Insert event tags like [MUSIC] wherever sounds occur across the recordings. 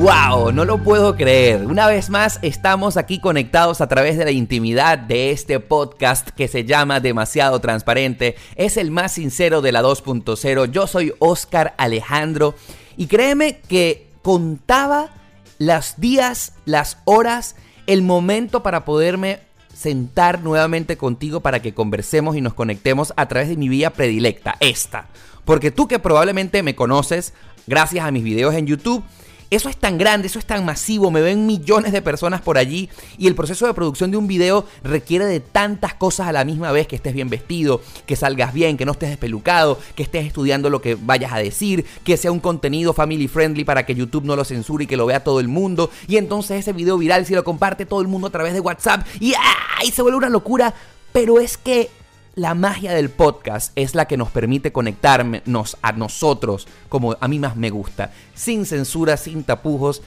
¡Wow! No lo puedo creer. Una vez más estamos aquí conectados a través de la intimidad de este podcast que se llama Demasiado Transparente. Es el más sincero de la 2.0. Yo soy Oscar Alejandro y créeme que contaba los días, las horas, el momento para poderme sentar nuevamente contigo para que conversemos y nos conectemos a través de mi vía predilecta, esta. Porque tú que probablemente me conoces gracias a mis videos en YouTube, eso es tan grande, eso es tan masivo, me ven millones de personas por allí y el proceso de producción de un video requiere de tantas cosas a la misma vez, que estés bien vestido, que salgas bien, que no estés despelucado, que estés estudiando lo que vayas a decir, que sea un contenido family friendly para que YouTube no lo censure y que lo vea todo el mundo y entonces ese video viral si lo comparte todo el mundo a través de WhatsApp y, ¡ay! se vuelve una locura, pero es que la magia del podcast es la que nos permite conectarnos a nosotros, como a mí más me gusta, sin censura, sin tapujos,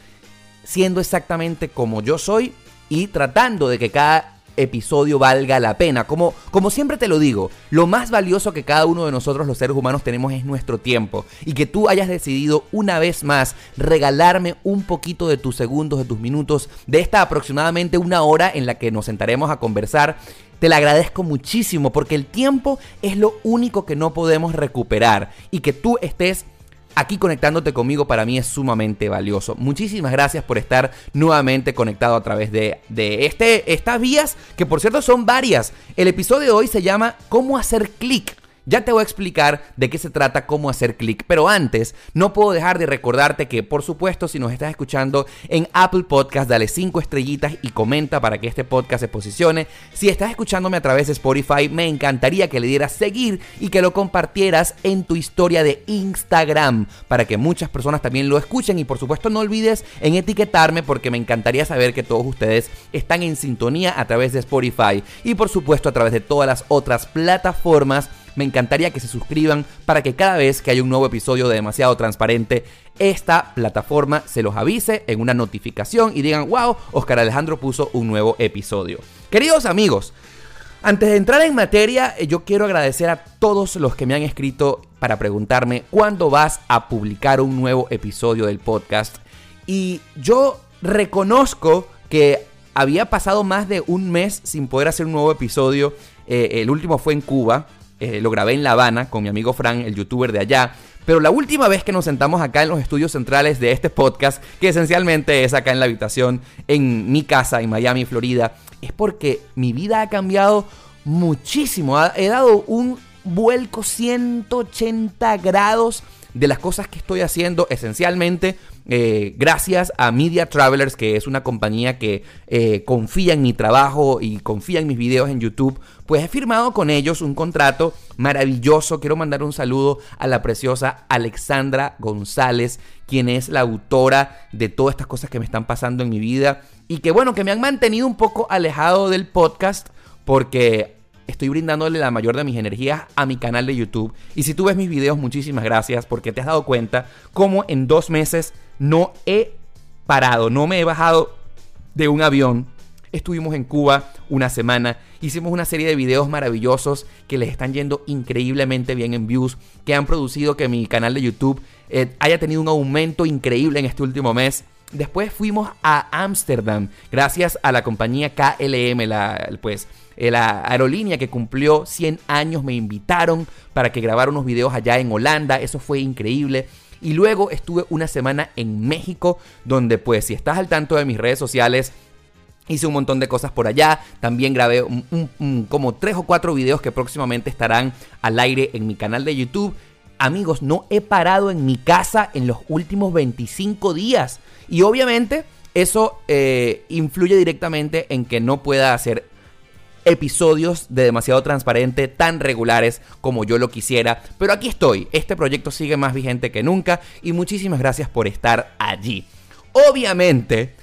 siendo exactamente como yo soy y tratando de que cada episodio valga la pena. Como, como siempre te lo digo, lo más valioso que cada uno de nosotros los seres humanos tenemos es nuestro tiempo. Y que tú hayas decidido una vez más regalarme un poquito de tus segundos, de tus minutos, de esta aproximadamente una hora en la que nos sentaremos a conversar te la agradezco muchísimo porque el tiempo es lo único que no podemos recuperar y que tú estés aquí conectándote conmigo para mí es sumamente valioso. Muchísimas gracias por estar nuevamente conectado a través de, de este, estas vías, que por cierto son varias. El episodio de hoy se llama ¿Cómo hacer clic? Ya te voy a explicar de qué se trata, cómo hacer clic, pero antes no puedo dejar de recordarte que por supuesto si nos estás escuchando en Apple Podcast dale 5 estrellitas y comenta para que este podcast se posicione. Si estás escuchándome a través de Spotify me encantaría que le dieras seguir y que lo compartieras en tu historia de Instagram para que muchas personas también lo escuchen. Y por supuesto no olvides en etiquetarme porque me encantaría saber que todos ustedes están en sintonía a través de Spotify. Y por supuesto a través de todas las otras plataformas me encantaría que se suscriban para que cada vez que haya un nuevo episodio de Demasiado Transparente, esta plataforma se los avise en una notificación y digan, wow, Oscar Alejandro puso un nuevo episodio. Queridos amigos, antes de entrar en materia, eh, yo quiero agradecer a todos los que me han escrito para preguntarme cuándo vas a publicar un nuevo episodio del podcast. Y yo reconozco que había pasado más de un mes sin poder hacer un nuevo episodio. Eh, el último fue en Cuba, eh, lo grabé en La Habana con mi amigo Fran, el youtuber de allá. Pero la última vez que nos sentamos acá en los estudios centrales de este podcast, que esencialmente es acá en la habitación en mi casa en Miami, Florida, es porque mi vida ha cambiado muchísimo. He dado un vuelco 180 grados de las cosas que estoy haciendo esencialmente eh, gracias a Media Travelers, que es una compañía que eh, confía en mi trabajo y confía en mis videos en YouTube, pues he firmado con ellos un contrato maravilloso. Quiero mandar un saludo a la preciosa Alexandra González, quien es la autora de todas estas cosas que me están pasando en mi vida y que bueno, que me han mantenido un poco alejado del podcast porque estoy brindándole la mayor de mis energías a mi canal de YouTube. Y si tú ves mis videos, muchísimas gracias porque te has dado cuenta cómo en dos meses no he parado, no me he bajado de un avión. Estuvimos en Cuba una semana, hicimos una serie de videos maravillosos que les están yendo increíblemente bien en views, que han producido que mi canal de YouTube eh, haya tenido un aumento increíble en este último mes. Después fuimos a Ámsterdam, gracias a la compañía KLM, la, pues, eh, la aerolínea que cumplió 100 años, me invitaron para que grabara unos videos allá en Holanda, eso fue increíble. Y luego estuve una semana en México, donde pues si estás al tanto de mis redes sociales, Hice un montón de cosas por allá. También grabé como tres o cuatro videos que próximamente estarán al aire en mi canal de YouTube. Amigos, no he parado en mi casa en los últimos 25 días. Y obviamente eso eh, influye directamente en que no pueda hacer episodios de demasiado transparente tan regulares como yo lo quisiera. Pero aquí estoy, este proyecto sigue más vigente que nunca y muchísimas gracias por estar allí. Obviamente,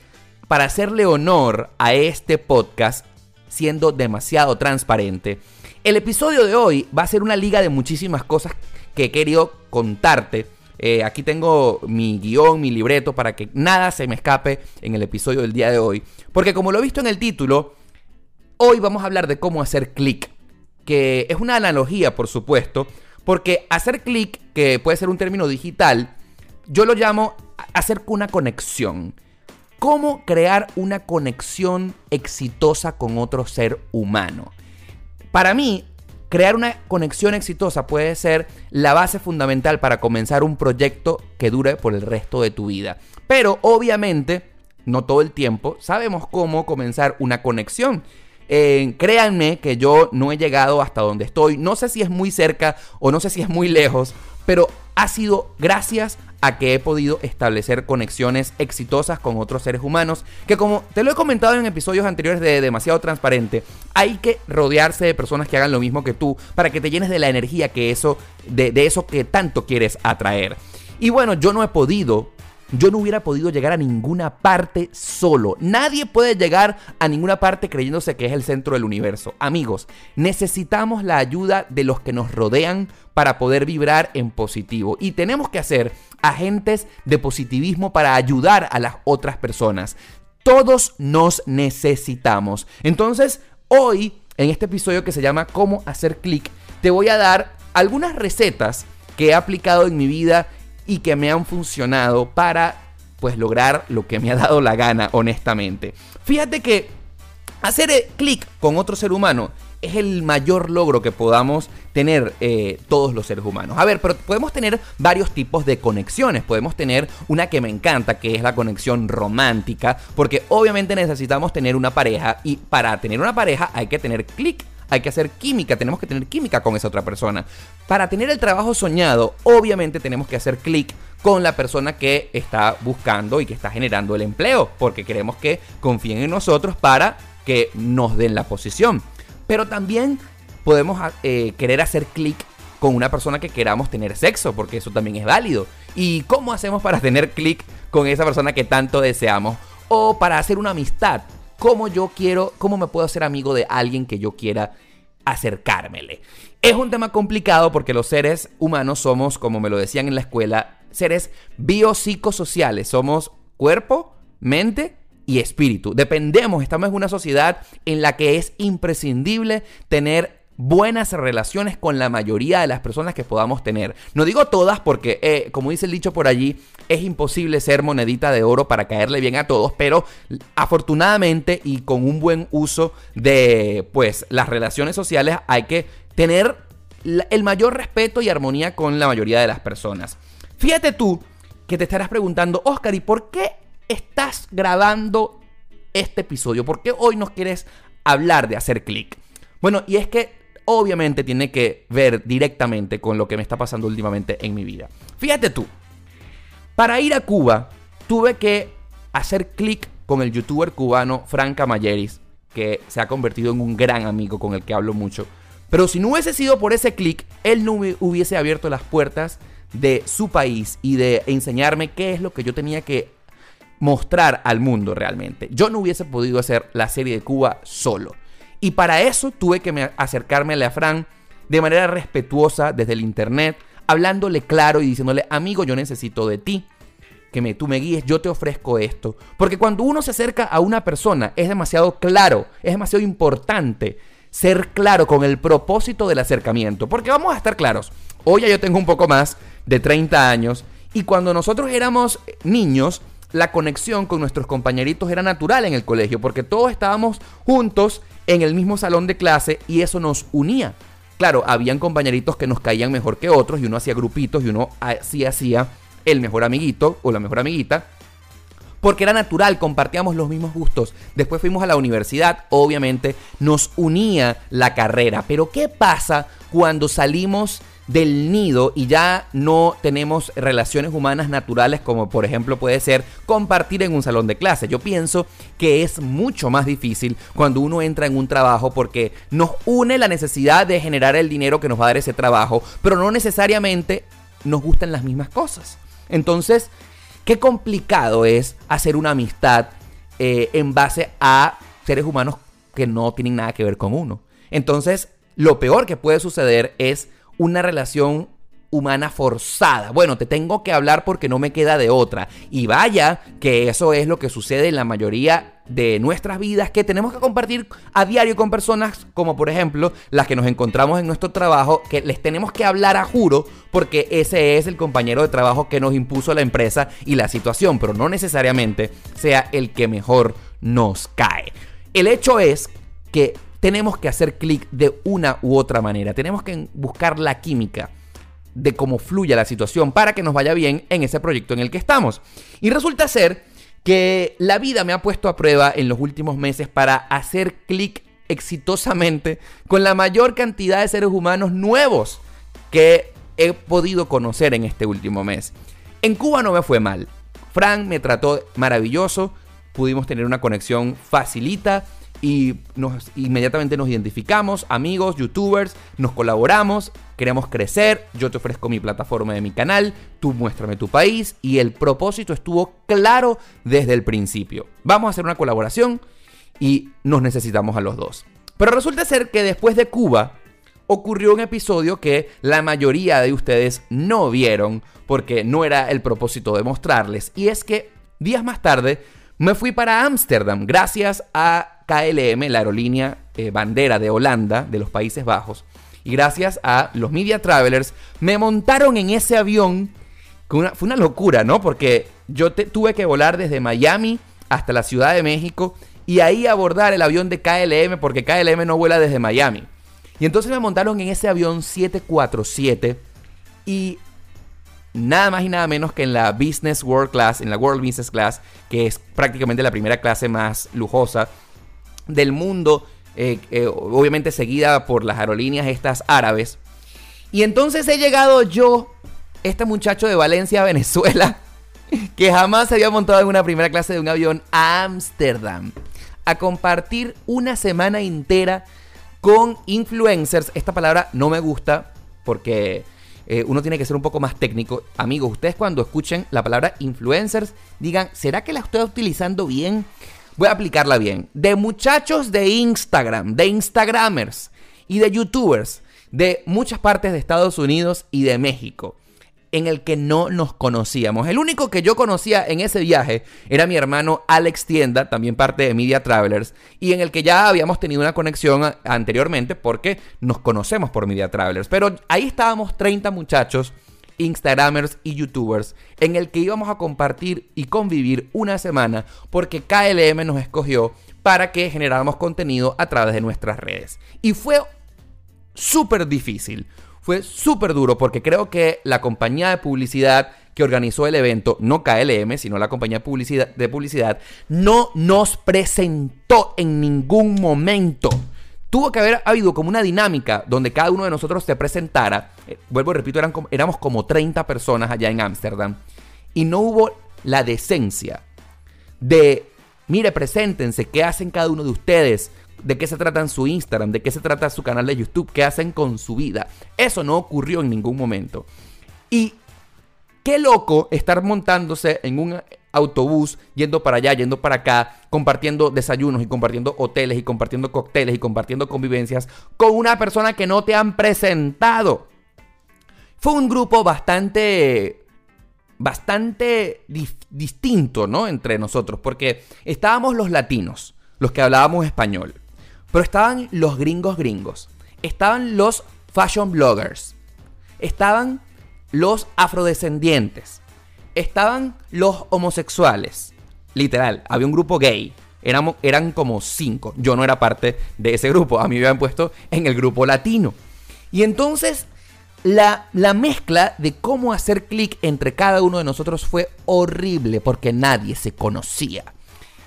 para hacerle honor a este podcast, siendo demasiado transparente, el episodio de hoy va a ser una liga de muchísimas cosas que he querido contarte. Eh, aquí tengo mi guion, mi libreto, para que nada se me escape en el episodio del día de hoy. Porque como lo he visto en el título, Hoy vamos a hablar de cómo hacer clic, que es una analogía, por supuesto, porque hacer clic, que puede ser un término digital, yo lo llamo hacer una conexión. ¿Cómo crear una conexión exitosa con otro ser humano? Para mí, crear una conexión exitosa puede ser la base fundamental para comenzar un proyecto que dure por el resto de tu vida. Pero obviamente, no todo el tiempo, sabemos cómo comenzar una conexión. Eh, créanme que yo no he llegado hasta donde estoy. No sé si es muy cerca o no sé si es muy lejos, pero ha sido gracias a que he podido establecer conexiones exitosas con otros seres humanos, que como te lo he comentado en episodios anteriores de Demasiado Transparente, hay que rodearse de personas que hagan lo mismo que tú para que te llenes de la energía que eso, de, de eso que tanto quieres atraer. Y bueno, yo no he podido yo no hubiera podido llegar a ninguna parte solo. Nadie puede llegar a ninguna parte creyéndose que es el centro del universo. Amigos, necesitamos la ayuda de los que nos rodean para poder vibrar en positivo. Y tenemos que hacer agentes de positivismo para ayudar a las otras personas. Todos nos necesitamos. Entonces, hoy, en este episodio que se llama Cómo hacer clic, te voy a dar algunas recetas que he aplicado en mi vida y que me han funcionado para pues lograr lo que me ha dado la gana, honestamente. Fíjate que hacer eh, clic con otro ser humano es el mayor logro que podamos tener eh, todos los seres humanos. A ver, pero podemos tener varios tipos de conexiones. Podemos tener una que me encanta, que es la conexión romántica, porque obviamente necesitamos tener una pareja y para tener una pareja hay que tener clic hay que hacer química, tenemos que tener química con esa otra persona. Para tener el trabajo soñado, obviamente tenemos que hacer clic con la persona que está buscando y que está generando el empleo, porque queremos que confíen en nosotros para que nos den la posición. Pero también podemos eh, querer hacer clic con una persona que queramos tener sexo, porque eso también es válido. ¿Y cómo hacemos para tener clic con esa persona que tanto deseamos? O para hacer una amistad cómo yo quiero, cómo me puedo hacer amigo de alguien que yo quiera acercármele. Es un tema complicado porque los seres humanos somos, como me lo decían en la escuela, seres biopsicosociales. Somos cuerpo, mente y espíritu. Dependemos, estamos en una sociedad en la que es imprescindible tener buenas relaciones con la mayoría de las personas que podamos tener. No digo todas porque, eh, como dice el dicho por allí, es imposible ser monedita de oro para caerle bien a todos, pero afortunadamente y con un buen uso de pues las relaciones sociales hay que tener el mayor respeto y armonía con la mayoría de las personas. Fíjate tú que te estarás preguntando, Oscar, ¿y por qué estás grabando este episodio? ¿Por qué hoy nos quieres hablar de hacer clic? Bueno, y es que obviamente tiene que ver directamente con lo que me está pasando últimamente en mi vida. Fíjate tú, para ir a Cuba tuve que hacer clic con el youtuber cubano Frank Mayeris, que se ha convertido en un gran amigo con el que hablo mucho. Pero si no hubiese sido por ese clic, él no hubiese abierto las puertas de su país y de enseñarme qué es lo que yo tenía que mostrar al mundo realmente. Yo no hubiese podido hacer la serie de Cuba solo. Y para eso tuve que acercarme a Fran de manera respetuosa desde el internet, hablándole claro y diciéndole, amigo, yo necesito de ti, que me, tú me guíes, yo te ofrezco esto. Porque cuando uno se acerca a una persona es demasiado claro, es demasiado importante ser claro con el propósito del acercamiento. Porque vamos a estar claros, hoy ya yo tengo un poco más de 30 años y cuando nosotros éramos niños, la conexión con nuestros compañeritos era natural en el colegio, porque todos estábamos juntos en el mismo salón de clase y eso nos unía. Claro, habían compañeritos que nos caían mejor que otros y uno hacía grupitos y uno así hacía el mejor amiguito o la mejor amiguita. Porque era natural, compartíamos los mismos gustos. Después fuimos a la universidad, obviamente nos unía la carrera. Pero ¿qué pasa cuando salimos del nido y ya no tenemos relaciones humanas naturales como por ejemplo puede ser compartir en un salón de clase. Yo pienso que es mucho más difícil cuando uno entra en un trabajo porque nos une la necesidad de generar el dinero que nos va a dar ese trabajo, pero no necesariamente nos gustan las mismas cosas. Entonces, qué complicado es hacer una amistad eh, en base a seres humanos que no tienen nada que ver con uno. Entonces, lo peor que puede suceder es una relación humana forzada. Bueno, te tengo que hablar porque no me queda de otra. Y vaya que eso es lo que sucede en la mayoría de nuestras vidas que tenemos que compartir a diario con personas como por ejemplo las que nos encontramos en nuestro trabajo, que les tenemos que hablar a juro porque ese es el compañero de trabajo que nos impuso la empresa y la situación, pero no necesariamente sea el que mejor nos cae. El hecho es que tenemos que hacer clic de una u otra manera. Tenemos que buscar la química de cómo fluye la situación para que nos vaya bien en ese proyecto en el que estamos. Y resulta ser que la vida me ha puesto a prueba en los últimos meses para hacer clic exitosamente con la mayor cantidad de seres humanos nuevos que he podido conocer en este último mes. En Cuba no me fue mal. Frank me trató maravilloso, pudimos tener una conexión facilita y nos, inmediatamente nos identificamos, amigos, youtubers, nos colaboramos, queremos crecer, yo te ofrezco mi plataforma de mi canal, tú muéstrame tu país y el propósito estuvo claro desde el principio. Vamos a hacer una colaboración y nos necesitamos a los dos. Pero resulta ser que después de Cuba ocurrió un episodio que la mayoría de ustedes no vieron porque no era el propósito de mostrarles y es que días más tarde me fui para Ámsterdam gracias a KLM, la aerolínea eh, bandera de Holanda, de los Países Bajos. Y gracias a los Media Travelers, me montaron en ese avión. fue una locura, ¿no? Porque yo tuve que volar desde Miami hasta la Ciudad de México y ahí abordar el avión de KLM porque KLM no vuela desde Miami. Y entonces me montaron en ese avión 747 y nada más y nada menos que en la Business World Class, en la World Business Class, que es prácticamente la primera clase más lujosa del mundo, eh, eh, obviamente seguida por las aerolíneas estas árabes. Y entonces he llegado yo, este muchacho de Valencia, [LAUGHS] Venezuela, que jamás se había montado en una primera clase de un avión a Ámsterdam, a compartir una semana entera con influencers. Esta palabra no me gusta porque eh, uno tiene que ser un poco más técnico. Amigos, ustedes cuando escuchen la palabra influencers, digan, ¿será que la estoy utilizando bien? Voy a aplicarla bien. De muchachos de Instagram, de Instagramers y de YouTubers de muchas partes de Estados Unidos y de México en el que no nos conocíamos. El único que yo conocía en ese viaje era mi hermano Alex Tienda, también parte de Media Travelers, y en el que ya habíamos tenido una conexión anteriormente porque nos conocemos por Media Travelers. Pero ahí estábamos 30 muchachos Instagramers y YouTubers en el que íbamos a compartir y convivir una semana porque KLM nos escogió para que generáramos contenido a través de nuestras redes. Y fue súper difícil, fue súper duro porque creo que la compañía de publicidad que organizó el evento, no KLM, sino la compañía de publicidad, de publicidad no nos presentó en ningún momento. Tuvo que haber habido como una dinámica donde cada uno de nosotros se presentara. Eh, vuelvo y repito, eran éramos como 30 personas allá en Ámsterdam. Y no hubo la decencia de, mire, preséntense, qué hacen cada uno de ustedes, de qué se trata en su Instagram, de qué se trata su canal de YouTube, qué hacen con su vida. Eso no ocurrió en ningún momento. Y qué loco estar montándose en un autobús, yendo para allá, yendo para acá, compartiendo desayunos y compartiendo hoteles y compartiendo cócteles y compartiendo convivencias con una persona que no te han presentado. Fue un grupo bastante bastante distinto, ¿no? Entre nosotros, porque estábamos los latinos, los que hablábamos español, pero estaban los gringos gringos, estaban los fashion bloggers, estaban los afrodescendientes, estaban los homosexuales. Literal, había un grupo gay. Éramos, eran como cinco. Yo no era parte de ese grupo. A mí me habían puesto en el grupo latino. Y entonces la, la mezcla de cómo hacer clic entre cada uno de nosotros fue horrible porque nadie se conocía.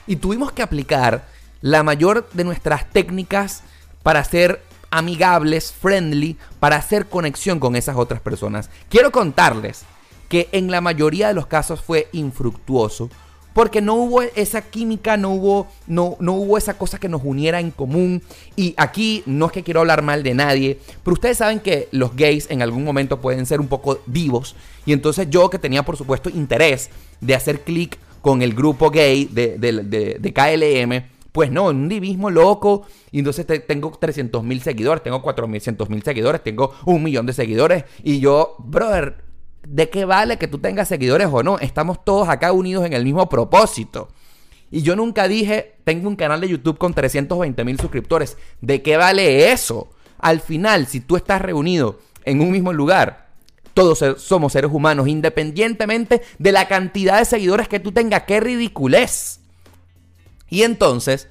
Y tuvimos que aplicar la mayor de nuestras técnicas para hacer amigables, friendly, para hacer conexión con esas otras personas. Quiero contarles que en la mayoría de los casos fue infructuoso porque no hubo esa química, no hubo, no, no hubo esa cosa que nos uniera en común. Y aquí no es que quiero hablar mal de nadie, pero ustedes saben que los gays en algún momento pueden ser un poco vivos. Y entonces yo que tenía por supuesto interés de hacer clic con el grupo gay de, de, KLM, pues no, un divismo loco. Y entonces tengo 300 mil seguidores, tengo 400 mil seguidores, tengo un millón de seguidores. Y yo, brother, ¿de qué vale que tú tengas seguidores o no? Estamos todos acá unidos en el mismo propósito. Y yo nunca dije, tengo un canal de YouTube con 320 mil suscriptores. ¿De qué vale eso? Al final, si tú estás reunido en un mismo lugar, todos somos seres humanos, independientemente de la cantidad de seguidores que tú tengas. ¡Qué ridiculez! Y entonces,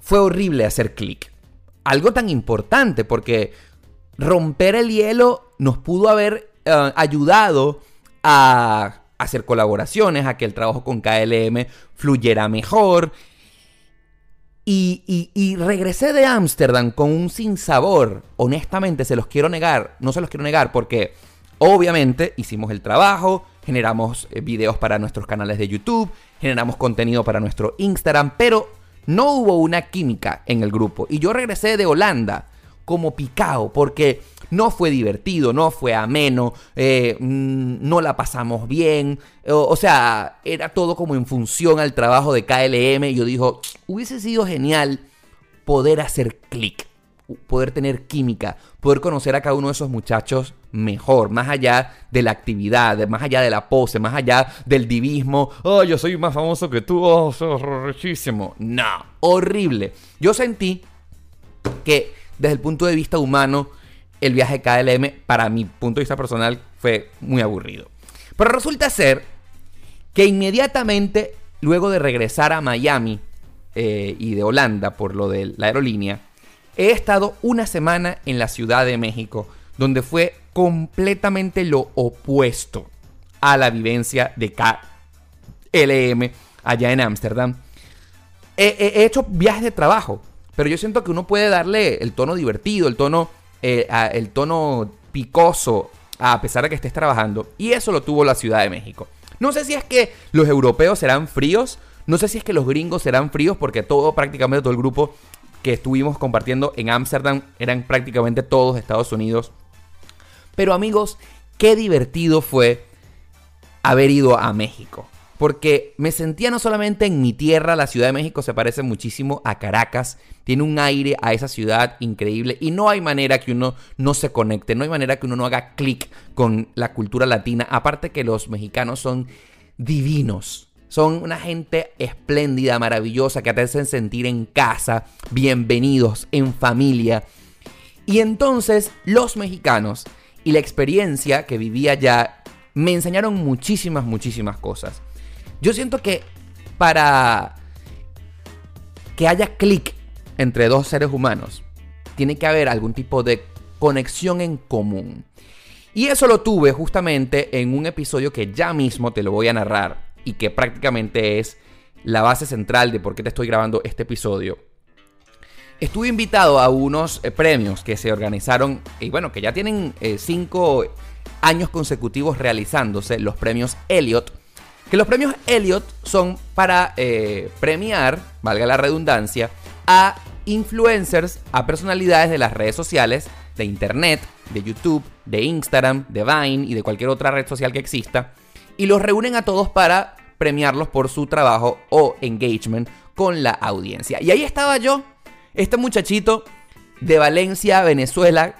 fue horrible hacer clic. Algo tan importante porque romper el hielo nos pudo haber eh, ayudado a hacer colaboraciones, a que el trabajo con KLM fluyera mejor. Y, regresé de Ámsterdam con un sinsabor. Honestamente, se los quiero negar. No se los quiero negar porque obviamente hicimos el trabajo, generamos eh, videos para nuestros canales de YouTube, generamos contenido para nuestro Instagram, pero no hubo una química en el grupo. Y yo regresé de Holanda como picado porque no fue divertido, no fue ameno, eh, mm, no la pasamos bien. O, sea, era todo como en función al trabajo de KLM. Y yo dijo, hubiese sido genial poder hacer clic, poder tener química, poder conocer a cada uno de esos muchachos mejor, más allá de la actividad, más allá de la pose, más allá del divismo. Oh, yo soy más famoso que tú, oh, sos richísimo. No, horrible. Yo sentí que desde el punto de vista humano, el viaje KLM, para mi punto de vista personal, fue muy aburrido. Pero resulta ser que inmediatamente, luego de regresar a Miami eh, y de Holanda por lo de la aerolínea, he estado una semana en la Ciudad de México, donde fue completamente lo opuesto a la vivencia de KLM allá en Ámsterdam. he hecho viajes de trabajo, pero yo siento que uno puede darle el tono divertido, el tono eh, el tono picoso a pesar de que estés trabajando. Y eso lo tuvo la Ciudad de México. No sé si es que los europeos serán fríos, no sé si es que los gringos serán fríos, porque todo, prácticamente todo el grupo que estuvimos compartiendo en Ámsterdam eran prácticamente todos Estados Unidos. Pero amigos, qué divertido fue haber ido a México porque me sentía no solamente en mi tierra, la Ciudad de México se parece muchísimo a Caracas, tiene un aire a esa ciudad increíble y no hay manera que uno no se conecte, no hay manera que uno no haga clic con la cultura latina, aparte que los mexicanos son divinos. Son una gente espléndida, maravillosa, que te hacen sentir en casa, bienvenidos, en familia. Y entonces los mexicanos y la experiencia que vivía allá me enseñaron muchísimas, muchísimas cosas. Yo siento que para que haya clic entre dos seres humanos, tiene que haber algún tipo de conexión en común. Y eso lo tuve justamente en un episodio que ya mismo te lo voy a narrar y que prácticamente es la base central de por qué te estoy grabando este episodio. Estuve invitado a unos eh, premios que se organizaron y bueno, que ya tienen eh, cinco años consecutivos realizándose, los premios Elliot, que los premios Elliot son para eh, premiar, valga la redundancia, a influencers, a personalidades de las redes sociales, de internet, de YouTube, de Instagram, de Vine y de cualquier otra red social que exista, y los reúnen a todos para premiarlos por su trabajo o engagement con la audiencia. Y ahí estaba yo, este muchachito de Valencia, Venezuela,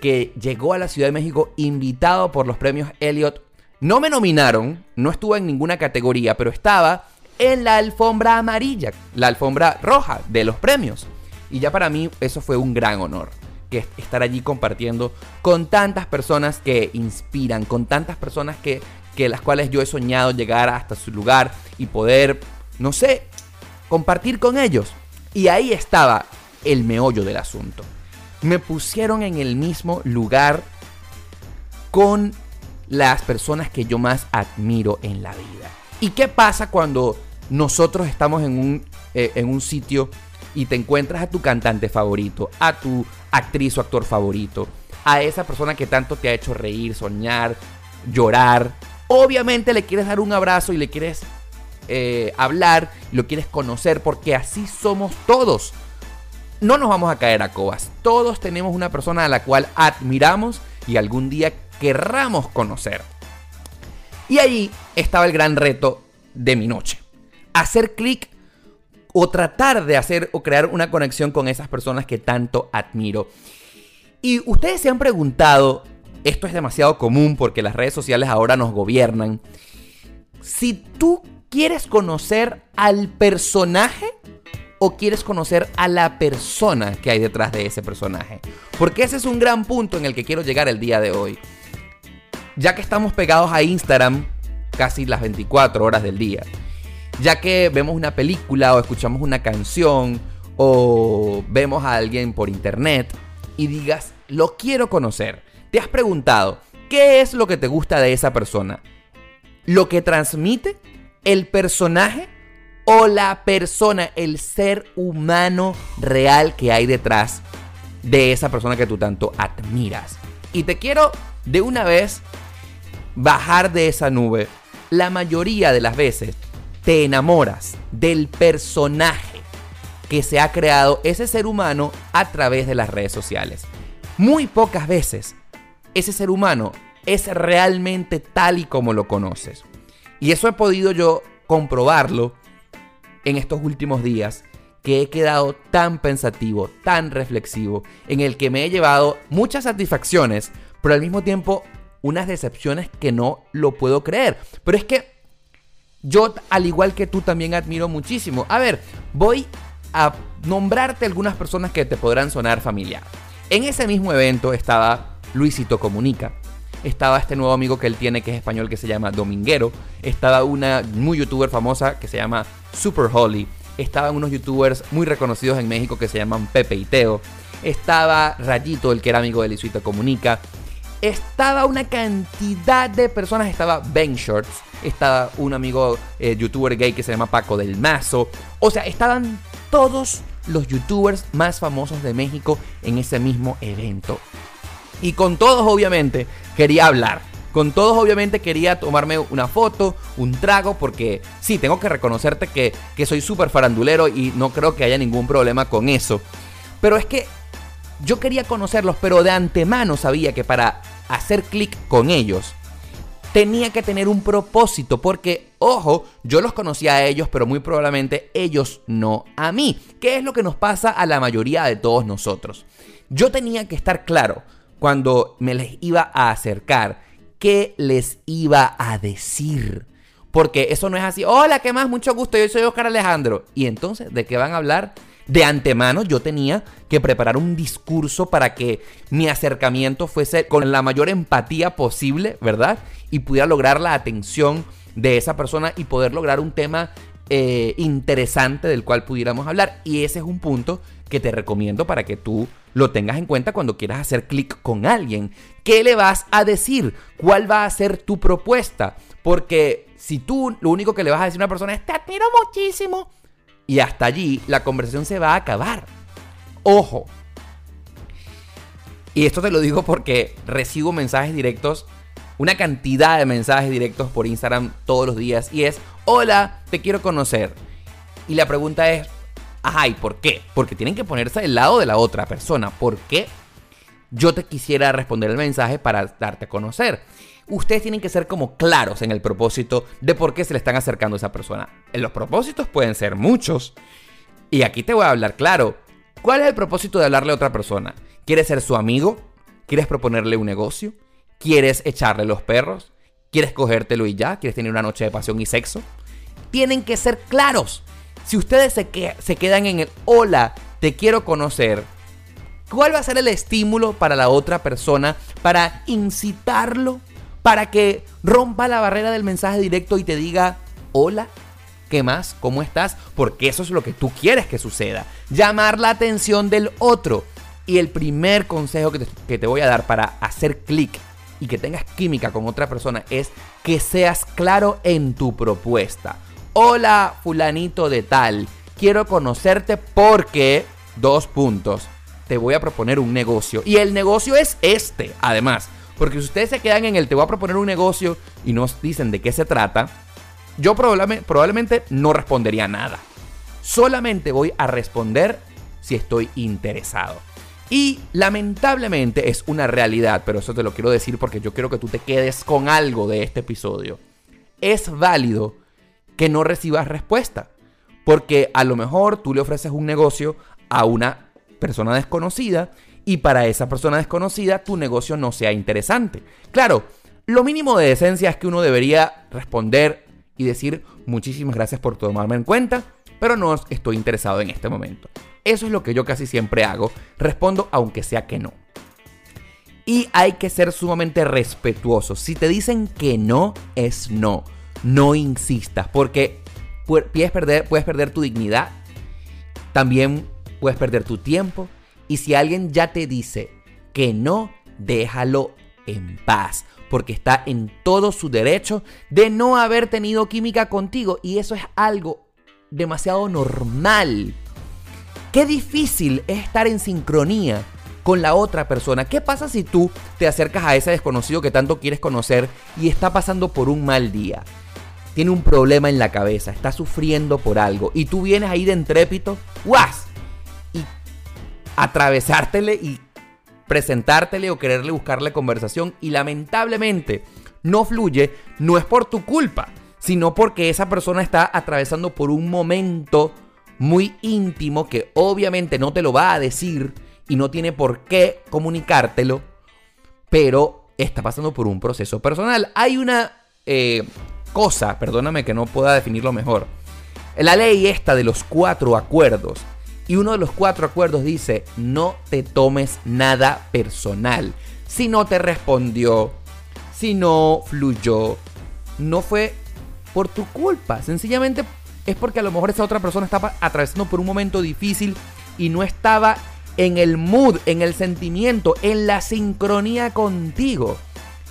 que llegó a la Ciudad de México invitado por los premios Elliot no me nominaron, no estuve en ninguna categoría, pero estaba en la alfombra amarilla, la alfombra roja de los premios. Y ya para mí eso fue un gran honor, que estar allí compartiendo con tantas personas que inspiran, con tantas personas que, que las cuales yo he soñado llegar hasta su lugar y poder, no sé, compartir con ellos. Y ahí estaba el meollo del asunto. Me pusieron en el mismo lugar con las personas que yo más admiro en la vida. ¿Y qué pasa cuando nosotros estamos en un, eh, en un sitio y te encuentras a tu cantante favorito, a tu actriz o actor favorito, a esa persona que tanto te ha hecho reír, soñar, llorar, obviamente le quieres dar un abrazo y le quieres eh, hablar, lo quieres conocer, porque así somos todos. No nos vamos a caer a cobas. Todos tenemos una persona a la cual admiramos y algún día querramos conocer. Y allí estaba el gran reto de mi noche. Hacer clic o tratar de hacer o crear una conexión con esas personas que tanto admiro. Y ustedes se han preguntado, esto es demasiado común porque las redes sociales ahora nos gobiernan, si tú quieres conocer al personaje o quieres conocer a la persona que hay detrás de ese personaje. Porque ese es un gran punto en el que quiero llegar el día de hoy. Ya que estamos pegados a Instagram casi las 24 horas del día. Ya que vemos una película o escuchamos una canción o vemos a alguien por internet y digas, lo quiero conocer. Te has preguntado, ¿qué es lo que te gusta de esa persona? ¿Lo que transmite? ¿El personaje? o la persona, el ser humano real que hay detrás de esa persona que tú tanto admiras. Y te quiero de una vez bajar de esa nube. La mayoría de las veces te enamoras del personaje que se ha creado ese ser humano a través de las redes sociales. Muy pocas veces ese ser humano es realmente tal y como lo conoces. Y eso he podido yo comprobarlo en estos últimos días que he quedado tan pensativo, tan reflexivo, en el que me he llevado muchas satisfacciones, pero al mismo tiempo unas decepciones que no lo puedo creer. Pero es que yo, al igual que tú, también admiro muchísimo. A ver, voy a nombrarte algunas personas que te podrán sonar familiar. En ese mismo evento estaba Luisito Comunica. Estaba este nuevo amigo que él tiene que es español que se llama Dominguero. Estaba una muy youtuber famosa que se llama Super Holly. Estaban unos youtubers muy reconocidos en México que se llaman Pepe y Teo. Estaba Rayito, el que era amigo de Luisito Comunica. Estaba una cantidad de personas. Estaba Ben Shorts. Estaba un amigo eh, youtuber gay que se llama Paco del Mazo. O sea, estaban todos los youtubers más famosos de México en ese mismo evento. Y con todos, obviamente, quería hablar. Con todos obviamente quería tomarme una foto, un trago, porque sí, tengo que reconocerte que, que soy súper farandulero y no creo que haya ningún problema con eso. Pero es que yo quería conocerlos, pero de antemano sabía que para hacer clic con ellos tenía que tener un propósito, porque, ojo, yo los conocía a ellos, pero muy probablemente ellos no a mí. ¿Qué es lo que nos pasa a la mayoría de todos nosotros? Yo tenía que estar claro cuando me les iba a acercar qué les iba a decir. Porque eso no es así, hola, ¿qué más? Mucho gusto, yo soy Oscar Alejandro. Y entonces, ¿de qué van a hablar? De antemano yo tenía que preparar un discurso para que mi acercamiento fuese con la mayor empatía posible, ¿verdad? Y pudiera lograr la atención de esa persona y poder lograr un tema eh, interesante del cual pudiéramos hablar. Y ese es un punto que te recomiendo para que tú lo tengas en cuenta cuando quieras hacer clic con alguien. ¿Qué le vas a decir? ¿Cuál va a ser tu propuesta? Porque si tú lo único que le vas a decir a una persona es te admiro muchísimo y hasta allí la conversación se va a acabar. Ojo. Y esto te lo digo porque recibo mensajes directos, una cantidad de mensajes directos por Instagram todos los días y es, hola, te quiero conocer. Y la pregunta es, Ajá, ¿y por qué? Porque tienen que ponerse del lado de la otra persona. ¿Por qué? Yo te quisiera responder el mensaje para darte a conocer. Ustedes tienen que ser como claros en el propósito de por qué se le están acercando a esa persona. Los propósitos pueden ser muchos. Y aquí te voy a hablar claro. ¿Cuál es el propósito de hablarle a otra persona? ¿Quieres ser su amigo? ¿Quieres proponerle un negocio? ¿Quieres echarle los perros? ¿Quieres cogértelo y ya? ¿Quieres tener una noche de pasión y sexo? Tienen que ser claros. Si ustedes se, se quedan en el hola, te quiero conocer, ¿cuál va a ser el estímulo para la otra persona para incitarlo? Para que rompa la barrera del mensaje directo y te diga hola, ¿Qué más? ¿Cómo estás? Porque eso es lo que tú quieres que suceda. Llamar la atención del otro. Y el primer consejo que te, que te voy a dar para hacer clic y que tengas química con otra persona es que seas claro en tu propuesta hola fulanito de tal, quiero conocerte porque, dos puntos, te voy a proponer un negocio. Y el negocio es este, además. Porque si ustedes se quedan en el te voy a proponer un negocio y nos dicen de qué se trata, yo probablemente, no respondería nada. Solamente voy a responder si estoy interesado. Y lamentablemente es una realidad, pero eso te lo quiero decir porque yo quiero que tú te quedes con algo de este episodio. Es válido que no recibas respuesta, porque a lo mejor tú le ofreces un negocio a una persona desconocida y para esa persona desconocida tu negocio no sea interesante. Claro, lo mínimo de decencia es que uno debería responder y decir muchísimas gracias por tomarme en cuenta, pero no estoy interesado en este momento. Eso es lo que yo casi siempre hago, respondo aunque sea que no. Y hay que ser sumamente respetuoso. Si te dicen que no, es no. No insistas, porque puedes perder, puedes perder tu dignidad, también puedes perder tu tiempo. Y si alguien ya te dice que no, déjalo en paz, porque está en todo su derecho de no haber tenido química contigo. Y eso es algo demasiado normal. Qué difícil es estar en sincronía con la otra persona. ¿Qué pasa si tú te acercas a ese desconocido que tanto quieres conocer y está pasando por un mal día? Tiene un problema en la cabeza, está sufriendo por algo y tú vienes ahí de entrépito, ¡guas! Atravesártele y presentártele o quererle buscarle conversación y lamentablemente no fluye, no es por tu culpa, sino porque esa persona está atravesando por un momento muy íntimo que obviamente no te lo va a decir y no tiene por qué comunicártelo, pero está pasando por un proceso personal. Hay una eh, cosa, perdóname que no pueda definirlo mejor, la ley esta de los cuatro acuerdos. Y uno de los cuatro acuerdos dice, no te tomes nada personal. Si no te respondió, si no fluyó, no fue por tu culpa. Sencillamente es porque a lo mejor esa otra persona estaba atravesando por un momento difícil y no estaba en el mood, en el sentimiento, en la sincronía contigo.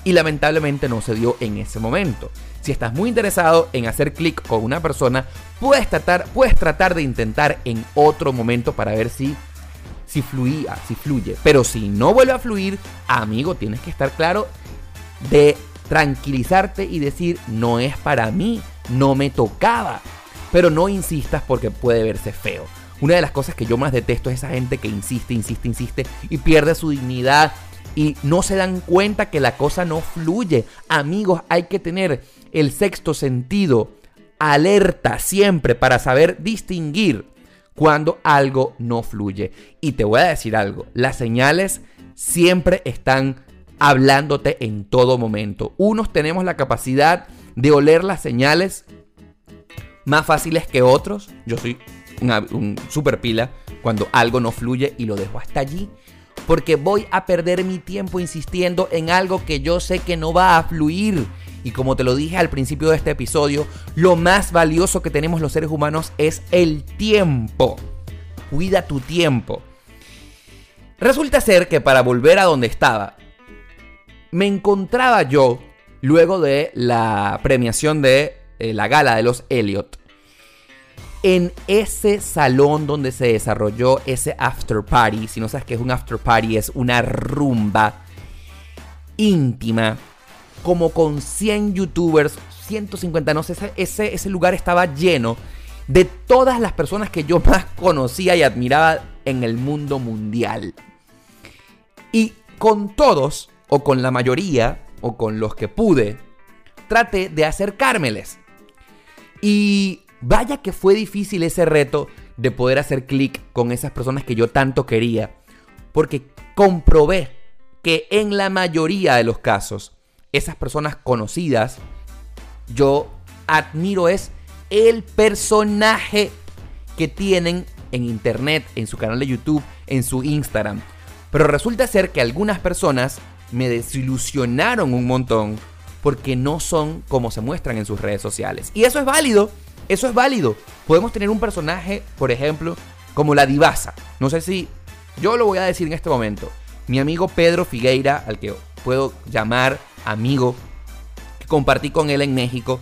Y lamentablemente no se dio en ese momento. Si estás muy interesado en hacer clic con una persona, puedes tratar, puedes tratar de intentar en otro momento para ver si, si fluía, si fluye. Pero si no vuelve a fluir, amigo, tienes que estar claro de tranquilizarte y decir, no es para mí, no me tocaba. Pero no insistas porque puede verse feo. Una de las cosas que yo más detesto es esa gente que insiste, insiste, insiste y pierde su dignidad y no se dan cuenta que la cosa no fluye. Amigos, hay que tener el sexto sentido alerta siempre para saber distinguir cuando algo no fluye. Y te voy a decir algo, las señales siempre están hablándote en todo momento. Unos tenemos la capacidad de oler las señales más fáciles que otros. Yo soy un super pila cuando algo no fluye y lo dejo hasta allí. Porque voy a perder mi tiempo insistiendo en algo que yo sé que no va a fluir. Y como te lo dije al principio de este episodio, lo más valioso que tenemos los seres humanos es el tiempo. Cuida tu tiempo. Resulta ser que para volver a donde estaba, me encontraba yo luego de la premiación de eh, la gala de los Elliot en ese salón donde se desarrolló ese after party. Si no sabes qué es un after party, es una rumba íntima, como con 100 youtubers, 150, no sé, ese, ese lugar estaba lleno de todas las personas que yo [LAUGHS] más conocía y admiraba en el mundo mundial. Y con todos o con la mayoría, o con los que pude, traté de acercármeles. Y vaya que fue difícil ese reto de poder hacer clic con esas personas que yo tanto quería, porque comprobé que en la mayoría de los casos, esas personas conocidas, yo admiro es el personaje que tienen en internet, en su canal de YouTube, en su Instagram. Pero resulta ser que algunas personas me desilusionaron un montón porque no son como se muestran en sus redes sociales. Y eso es válido, eso es válido. Podemos tener un personaje, por ejemplo, como la divasa. No sé si yo lo voy a decir en este momento. Mi amigo Pedro Figueira, al que puedo llamar amigo, que compartí con él en México,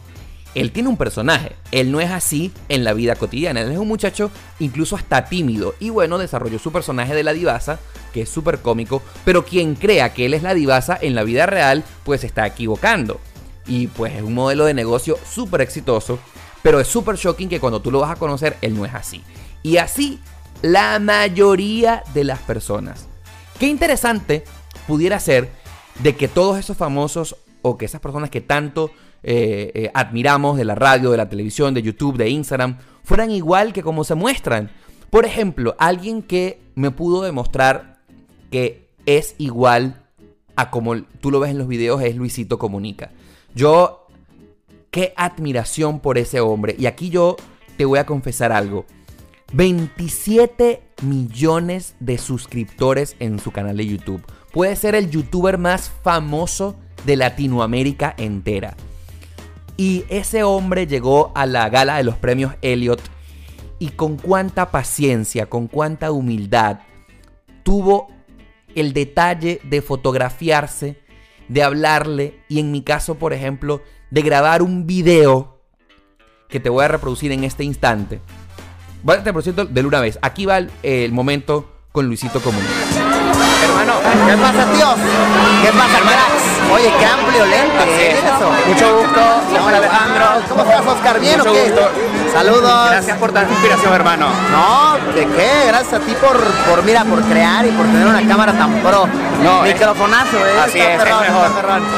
él tiene un personaje. Él no es así en la vida cotidiana. Él es un muchacho incluso hasta tímido. Y bueno, desarrolló su personaje de la divasa, que es súper cómico. Pero quien crea que él es la divasa en la vida real, pues está equivocando. Y pues es un modelo de negocio súper exitoso. Pero es súper shocking que cuando tú lo vas a conocer, él no es así. Y así la mayoría de las personas. Qué interesante pudiera ser de que todos esos famosos o que esas personas que tanto eh, eh, admiramos de la radio, de la televisión, de YouTube, de Instagram, fueran igual que como se muestran. Por ejemplo, alguien que me pudo demostrar que es igual a como tú lo ves en los videos es Luisito Comunica. Yo, qué admiración por ese hombre. Y aquí yo te voy a confesar algo. 27 millones de suscriptores en su canal de YouTube. Puede ser el youtuber más famoso de Latinoamérica entera. Y ese hombre llegó a la gala de los premios Elliot y con cuánta paciencia, con cuánta humildad tuvo el detalle de fotografiarse, de hablarle y en mi caso, por ejemplo, de grabar un video que te voy a reproducir en este instante. Voy a reproducir de una vez. Aquí va el, momento con Luisito Común. Hermano, ¿qué pasa, tíos? ¿Qué pasa, cracks? Oye, qué amplio lente. ¿Qué es eso? Mucho gusto, señor Alejandro. ¿Cómo estás, Oscar? ¿Bien Mucho o qué? gusto. Saludos. Gracias por tanta inspiración, hermano. No, ¿de qué? Gracias a ti por, por, mira, por crear y por tener una cámara tan pro. No, Microfonazo, ¿eh? Así Está es, mejor.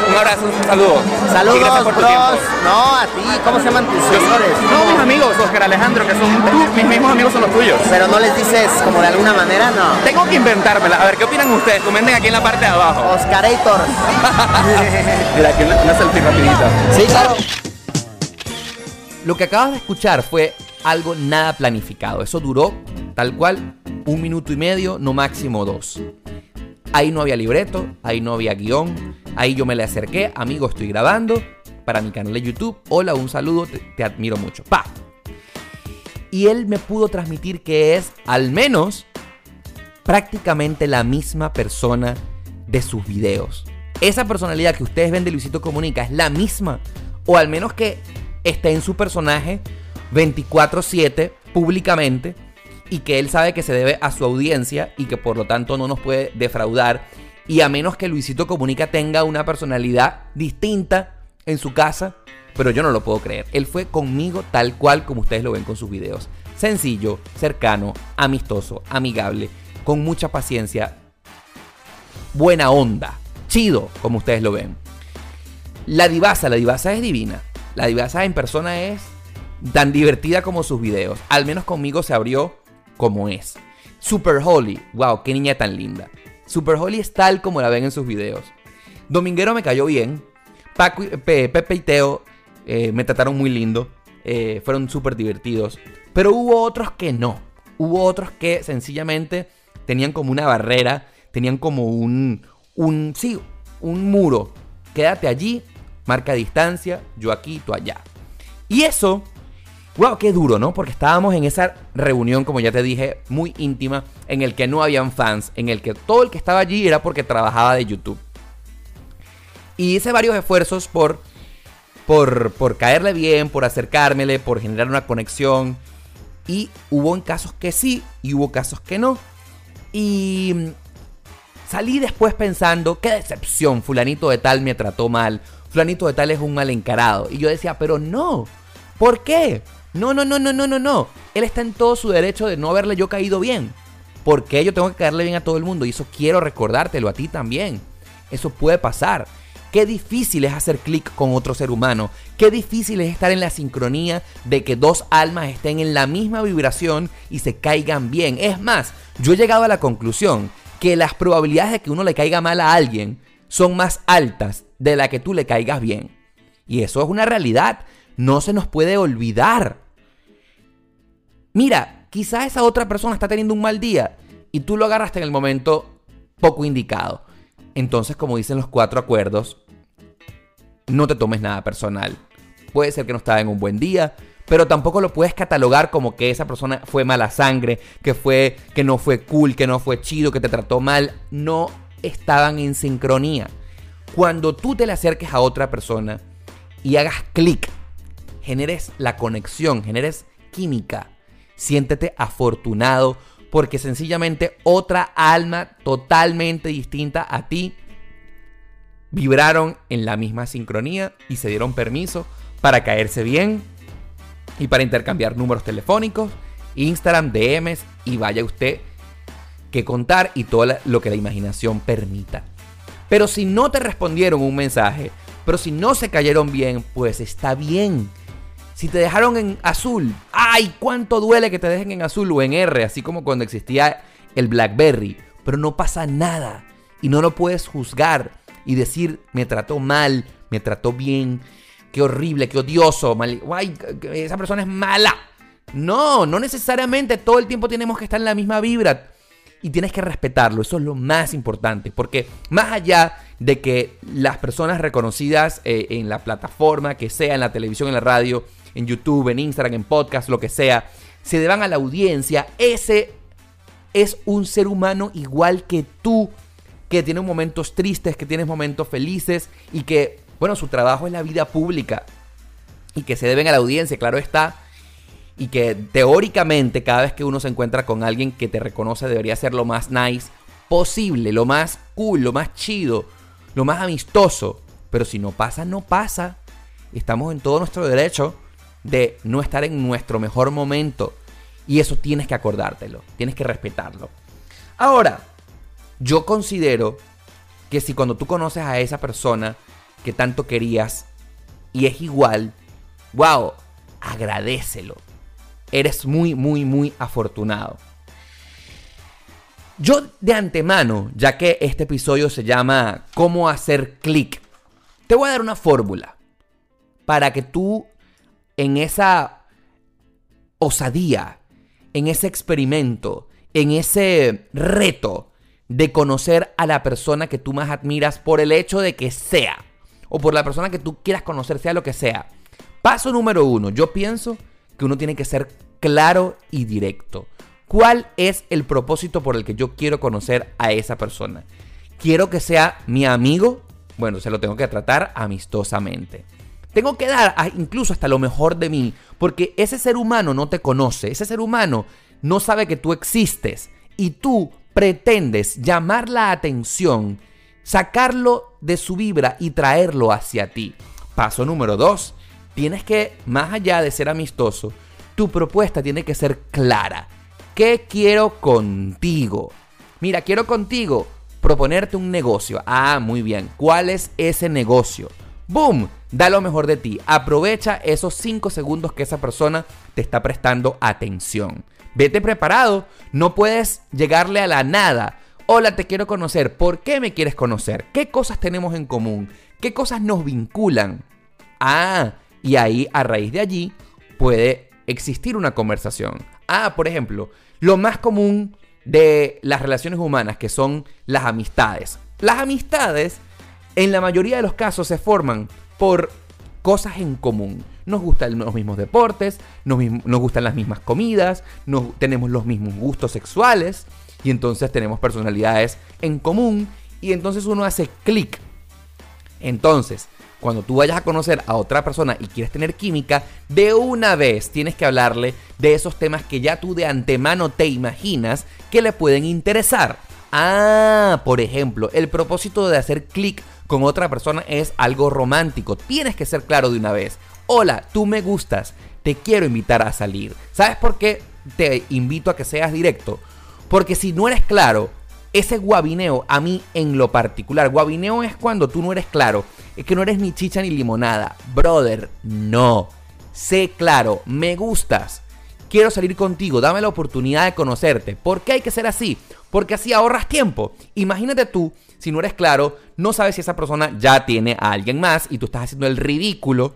Un abrazo, un saludo. Y Saludos, gracias por tu bros. tiempo. No, a ti. ¿Cómo se llaman tus seguidores? No, mis amigos, Oscar Alejandro, que son tú- mis mismos amigos son los tuyos. Pero no les dices como de alguna manera, no. Tengo que inventármela. A ver, ¿qué opinan ustedes? Comenten aquí en la parte de abajo. Oscarator. [LAUGHS] [LAUGHS] Mira, rapidita. sí, claro. Lo que acabas de escuchar fue algo nada planificado. Eso duró tal cual un minuto y medio, no máximo dos. Ahí no había libreto, ahí no había guion, ahí yo me le acerqué, amigo, estoy grabando para mi canal de YouTube. Hola, un saludo, te, te admiro mucho. Pa. Y él me pudo transmitir que es al menos prácticamente la misma persona de sus videos. Esa personalidad que ustedes ven de Luisito Comunica es la misma. O al menos que esté en su personaje 24/7 públicamente y que él sabe que se debe a su audiencia y que por lo tanto no nos puede defraudar. Y a menos que Luisito Comunica tenga una personalidad distinta en su casa, pero yo no lo puedo creer. Él fue conmigo tal cual como ustedes lo ven con sus videos. Sencillo, cercano, amistoso, amigable, con mucha paciencia, buena onda, como ustedes lo ven. La divasa, la divasa es divina. La divasa en persona es tan divertida como sus videos. Al menos conmigo se abrió como es. Super Holly, wow, qué niña tan linda. Super Holly es tal como la ven en sus videos. Dominguero me cayó bien. Paco Pepe y Teo eh, me trataron muy lindo. eh, fueron súper divertidos. Pero hubo otros que no. Hubo otros que sencillamente tenían como una barrera. Tenían como un. Un sí, un muro. Quédate allí, marca distancia, yo aquí, tú allá. Y eso, wow, qué duro, ¿no? Porque estábamos en esa reunión, como ya te dije, muy íntima, en el que no habían fans, en el que todo el que estaba allí era porque trabajaba de YouTube. Y hice varios esfuerzos por, por, por caerle bien, por acercármele, por generar una conexión. Y hubo en casos que sí y hubo casos que no. Y salí después pensando, qué decepción, fulanito de tal me trató mal, fulanito de tal es un mal encarado. Y yo decía, pero no, ¿por qué? No, no, no, no, no, no, no. Él está en todo su derecho de no haberle yo caído bien. ¿Por qué yo tengo que caerle bien a todo el mundo? Y eso quiero recordártelo a ti también. Eso puede pasar. Qué difícil es hacer clic con otro ser humano. Qué difícil es estar en la sincronía de que dos almas estén en la misma vibración y se caigan bien. Es más, yo he llegado a la conclusión que las probabilidades de que uno le caiga mal a alguien son más altas de la que tú le caigas bien. Y eso es una realidad. No se nos puede olvidar. Mira, quizá esa otra persona está teniendo un mal día y tú lo agarraste en el momento poco indicado. Entonces, como dicen los cuatro acuerdos, no te tomes nada personal. Puede ser que no estaba en un buen día, pero tampoco lo puedes catalogar como que esa persona fue mala sangre, que fue que no fue cool, que no fue chido, que te trató mal, no estaban en sincronía. Cuando tú te le acerques a otra persona y hagas clic generes la conexión, generes química. Siéntete afortunado porque sencillamente otra alma totalmente distinta a ti vibraron en la misma sincronía y se dieron permiso para caerse bien y para intercambiar números telefónicos, Instagram, DMs y vaya usted que contar y todo lo que la imaginación permita. Pero si no te respondieron un mensaje, pero si no se cayeron bien, pues está bien. Si te dejaron en azul, ¡ay! ¿Cuánto duele que te dejen en azul o en R? Así como cuando existía el Blackberry. Pero no pasa nada. Y no lo puedes juzgar y decir, me trató mal, me trató bien, qué horrible, qué odioso, mal. Esa persona es mala. No, no necesariamente todo el tiempo tenemos que estar en la misma vibra. Y tienes que respetarlo, eso es lo más importante. Porque más allá de que las personas reconocidas eh, en la plataforma, que sea en la televisión, en la radio, en YouTube, en Instagram, en podcast, lo que sea, se deban a la audiencia, ese es un ser humano igual que tú, que tiene momentos tristes, que tiene momentos felices y que, bueno, su trabajo es la vida pública y que se deben a la audiencia, claro está. Y que teóricamente cada vez que uno se encuentra con alguien que te reconoce debería ser lo más nice posible, lo más cool, lo más chido, lo más amistoso. Pero si no pasa, no pasa. Estamos en todo nuestro derecho de no estar en nuestro mejor momento. Y eso tienes que acordártelo, tienes que respetarlo. Ahora, yo considero que si cuando tú conoces a esa persona que tanto querías y es igual, wow, agradecelo. Eres muy, muy, muy afortunado. Yo de antemano, ya que este episodio se llama ¿Cómo hacer clic? Te voy a dar una fórmula para que tú en esa osadía, en ese experimento, en ese reto de conocer a la persona que tú más admiras por el hecho de que sea, o por la persona que tú quieras conocer, sea lo que sea. Paso número uno, yo pienso que uno tiene que ser claro y directo. ¿Cuál es el propósito por el que yo quiero conocer a esa persona? ¿Quiero que sea mi amigo? Bueno, se lo tengo que tratar amistosamente. Tengo que dar incluso hasta lo mejor de mí, porque ese ser humano no te conoce, ese ser humano no sabe que tú existes y tú pretendes llamar la atención, sacarlo de su vibra y traerlo hacia ti. Paso número dos, tienes que, más allá de ser amistoso, tu propuesta tiene que ser clara. ¿Qué quiero contigo? Mira, quiero contigo proponerte un negocio. Ah, muy bien. ¿Cuál es ese negocio? ¡Boom! Da lo mejor de ti. Aprovecha esos 5 segundos que esa persona te está prestando atención. Vete preparado. No puedes llegarle a la nada. Hola, te quiero conocer. ¿Por qué me quieres conocer? ¿Qué cosas tenemos en común? ¿Qué cosas nos vinculan? Ah, y ahí, a raíz de allí, puede existir una conversación. Ah, por ejemplo, lo más común de las relaciones humanas, que son las amistades. Las amistades en la mayoría de los casos se forman por cosas en común. Nos gustan los mismos deportes, nos, gustan las mismas comidas, tenemos los mismos gustos sexuales y entonces tenemos personalidades en común y entonces uno hace clic. Entonces, cuando tú vayas a conocer a otra persona y quieres tener química, de una vez tienes que hablarle de esos temas que ya tú de antemano te imaginas que le pueden interesar. Ah, por ejemplo, el propósito de hacer clic con otra persona es algo romántico. Tienes que ser claro de una vez. Hola, tú me gustas. Te quiero invitar a salir. ¿Sabes por qué te invito a que seas directo? Porque si no eres claro, ese guabineo a mí en lo particular, guabineo es cuando tú no eres claro, es que no eres ni chicha ni limonada. Brother, no. Sé claro, me gustas. Quiero salir contigo, dame la oportunidad de conocerte. ¿Por qué hay que ser así? Porque así ahorras tiempo. Imagínate tú si no eres claro, no sabes si esa persona ya tiene a alguien más y tú estás haciendo el ridículo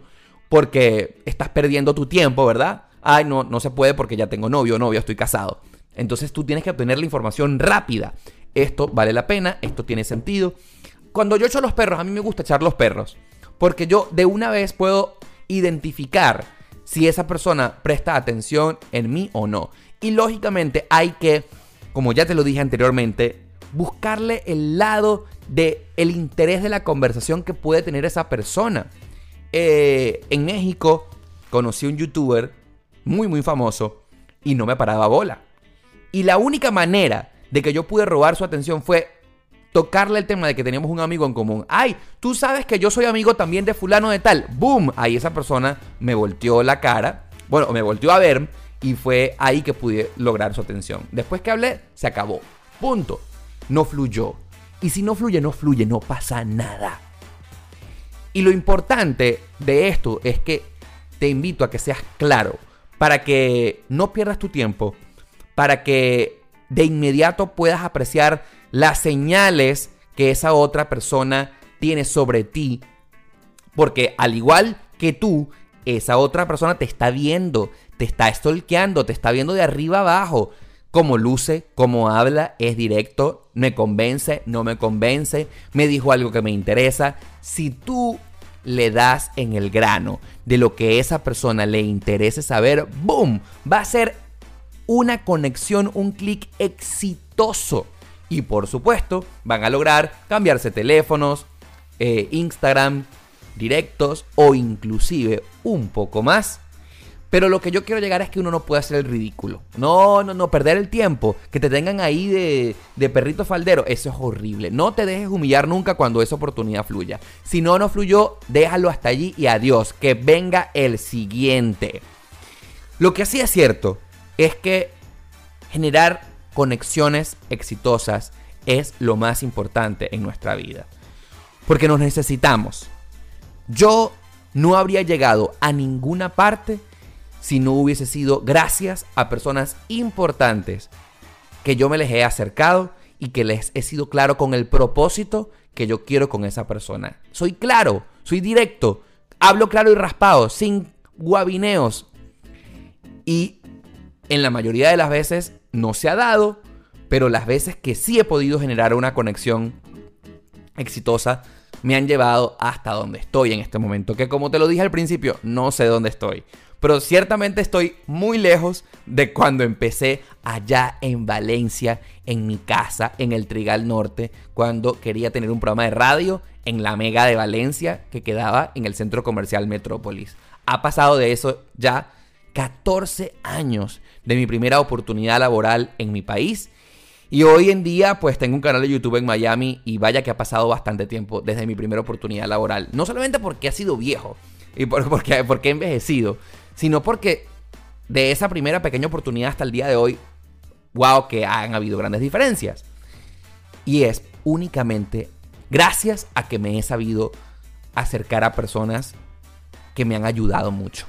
porque estás perdiendo tu tiempo, ¿verdad? Ay, no, no se puede porque ya tengo novio o novia, estoy casado. Entonces tú tienes que obtener la información rápida. Esto vale la pena, esto tiene sentido. Cuando yo echo los perros, a mí me gusta echar los perros. Porque yo de una vez puedo identificar si esa persona presta atención en mí o no. Y lógicamente hay que, como ya te lo dije anteriormente, buscarle el lado de el interés de la conversación que puede tener esa persona. Eh, en México conocí un youtuber muy, muy famoso y no me paraba bola. Y la única manera de que yo pude robar su atención fue tocarle el tema de que teníamos un amigo en común. Ay, tú sabes que yo soy amigo también de fulano de tal. ¡Boom! Ahí esa persona me volteó la cara. Bueno, me volteó a ver y fue ahí que pude lograr su atención. Después que hablé, se acabó. Punto. No fluyó. Y si no fluye, no fluye, no pasa nada. Y lo importante de esto es que te invito a que seas claro para que no pierdas tu tiempo, para que de inmediato puedas apreciar las señales que esa otra persona tiene sobre ti. Porque al igual que tú, esa otra persona te está viendo, te está stalkeando, te está viendo de arriba abajo. Cómo luce, cómo habla, es directo, me convence, no me convence, me dijo algo que me interesa. Si tú le das en el grano de lo que esa persona le interese saber, ¡boom! Va a ser una conexión, un clic exitoso. Y por supuesto, van a lograr cambiarse teléfonos, eh, Instagram, directos o inclusive un poco más. Pero lo que yo quiero llegar es que uno no puede hacer el ridículo. No, no, no, perder el tiempo. Que te tengan ahí de, de perrito faldero. Eso es horrible. No te dejes humillar nunca cuando esa oportunidad fluya. Si no, no fluyó, déjalo hasta allí y adiós. Que venga el siguiente. Lo que sí es cierto es que generar conexiones exitosas es lo más importante en nuestra vida. Porque nos necesitamos. Yo no habría llegado a ninguna parte si no hubiese sido gracias a personas importantes que yo me les he acercado y que les he sido claro con el propósito que yo quiero con esa persona. Soy claro, soy directo, hablo claro y raspado, sin guabineos. Y en la mayoría de las veces no se ha dado, pero las veces que sí he podido generar una conexión exitosa me han llevado hasta donde estoy en este momento. Que como te lo dije al principio, no sé dónde estoy. Pero ciertamente estoy muy lejos de cuando empecé allá en Valencia, en mi casa, en el Trigal Norte, cuando quería tener un programa de radio en la Mega de Valencia que quedaba en el centro comercial Metrópolis. Ha pasado de eso ya 14 años de mi primera oportunidad laboral en mi país. Y hoy en día pues tengo un canal de YouTube en Miami y vaya que ha pasado bastante tiempo desde mi primera oportunidad laboral. No solamente porque ha sido viejo y [LAUGHS] porque, porque he envejecido, sino porque de esa primera pequeña oportunidad hasta el día de hoy, wow, que han habido grandes diferencias. Y es únicamente gracias a que me he sabido acercar a personas que me han ayudado mucho.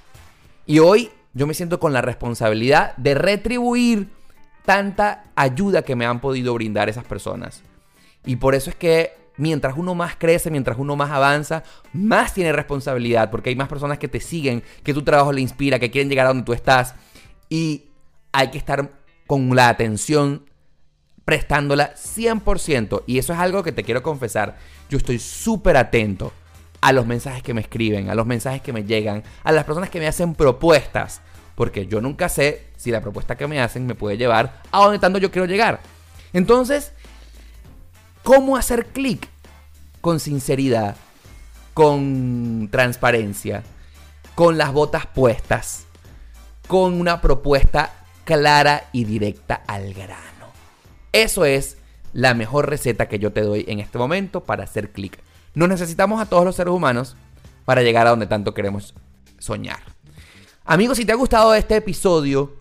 Y hoy yo me siento con la responsabilidad de retribuir tanta ayuda que me han podido brindar esas personas. Y por eso es que mientras uno más crece, mientras uno más avanza, más tiene responsabilidad, porque hay más personas que te siguen, que tu trabajo le inspira, que quieren llegar a donde tú estás. Y hay que estar con la atención prestándola 100%. Y eso es algo que te quiero confesar. Yo estoy súper atento a los mensajes que me escriben, a los mensajes que me llegan, a las personas que me hacen propuestas. Porque yo nunca sé si la propuesta que me hacen me puede llevar a donde tanto yo quiero llegar. Entonces, ¿cómo hacer clic? Con sinceridad, con transparencia, con las botas puestas, con una propuesta clara y directa al grano. Eso es la mejor receta que yo te doy en este momento para hacer clic. Nos necesitamos a todos los seres humanos para llegar a donde tanto queremos soñar. Amigos, si te ha gustado este episodio,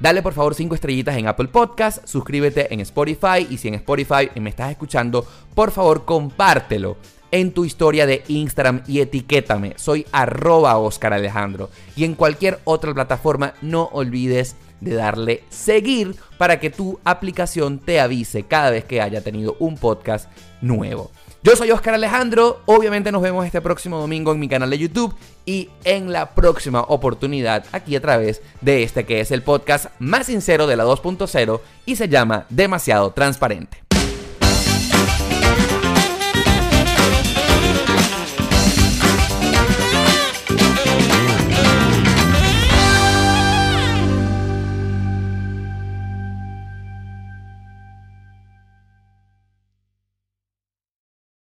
dale por favor 5 estrellitas en Apple Podcast, suscríbete en Spotify y si en Spotify me estás escuchando, por favor compártelo en tu historia de Instagram y etiquétame. Soy arroba Oscar Alejandro. Y en cualquier otra plataforma no olvides de darle seguir para que tu aplicación te avise cada vez que haya tenido un podcast nuevo. Yo soy Oscar Alejandro, obviamente nos vemos este próximo domingo en mi canal de YouTube y en la próxima oportunidad aquí a través de este que es el podcast más sincero de la 2.0 y se llama Demasiado Transparente.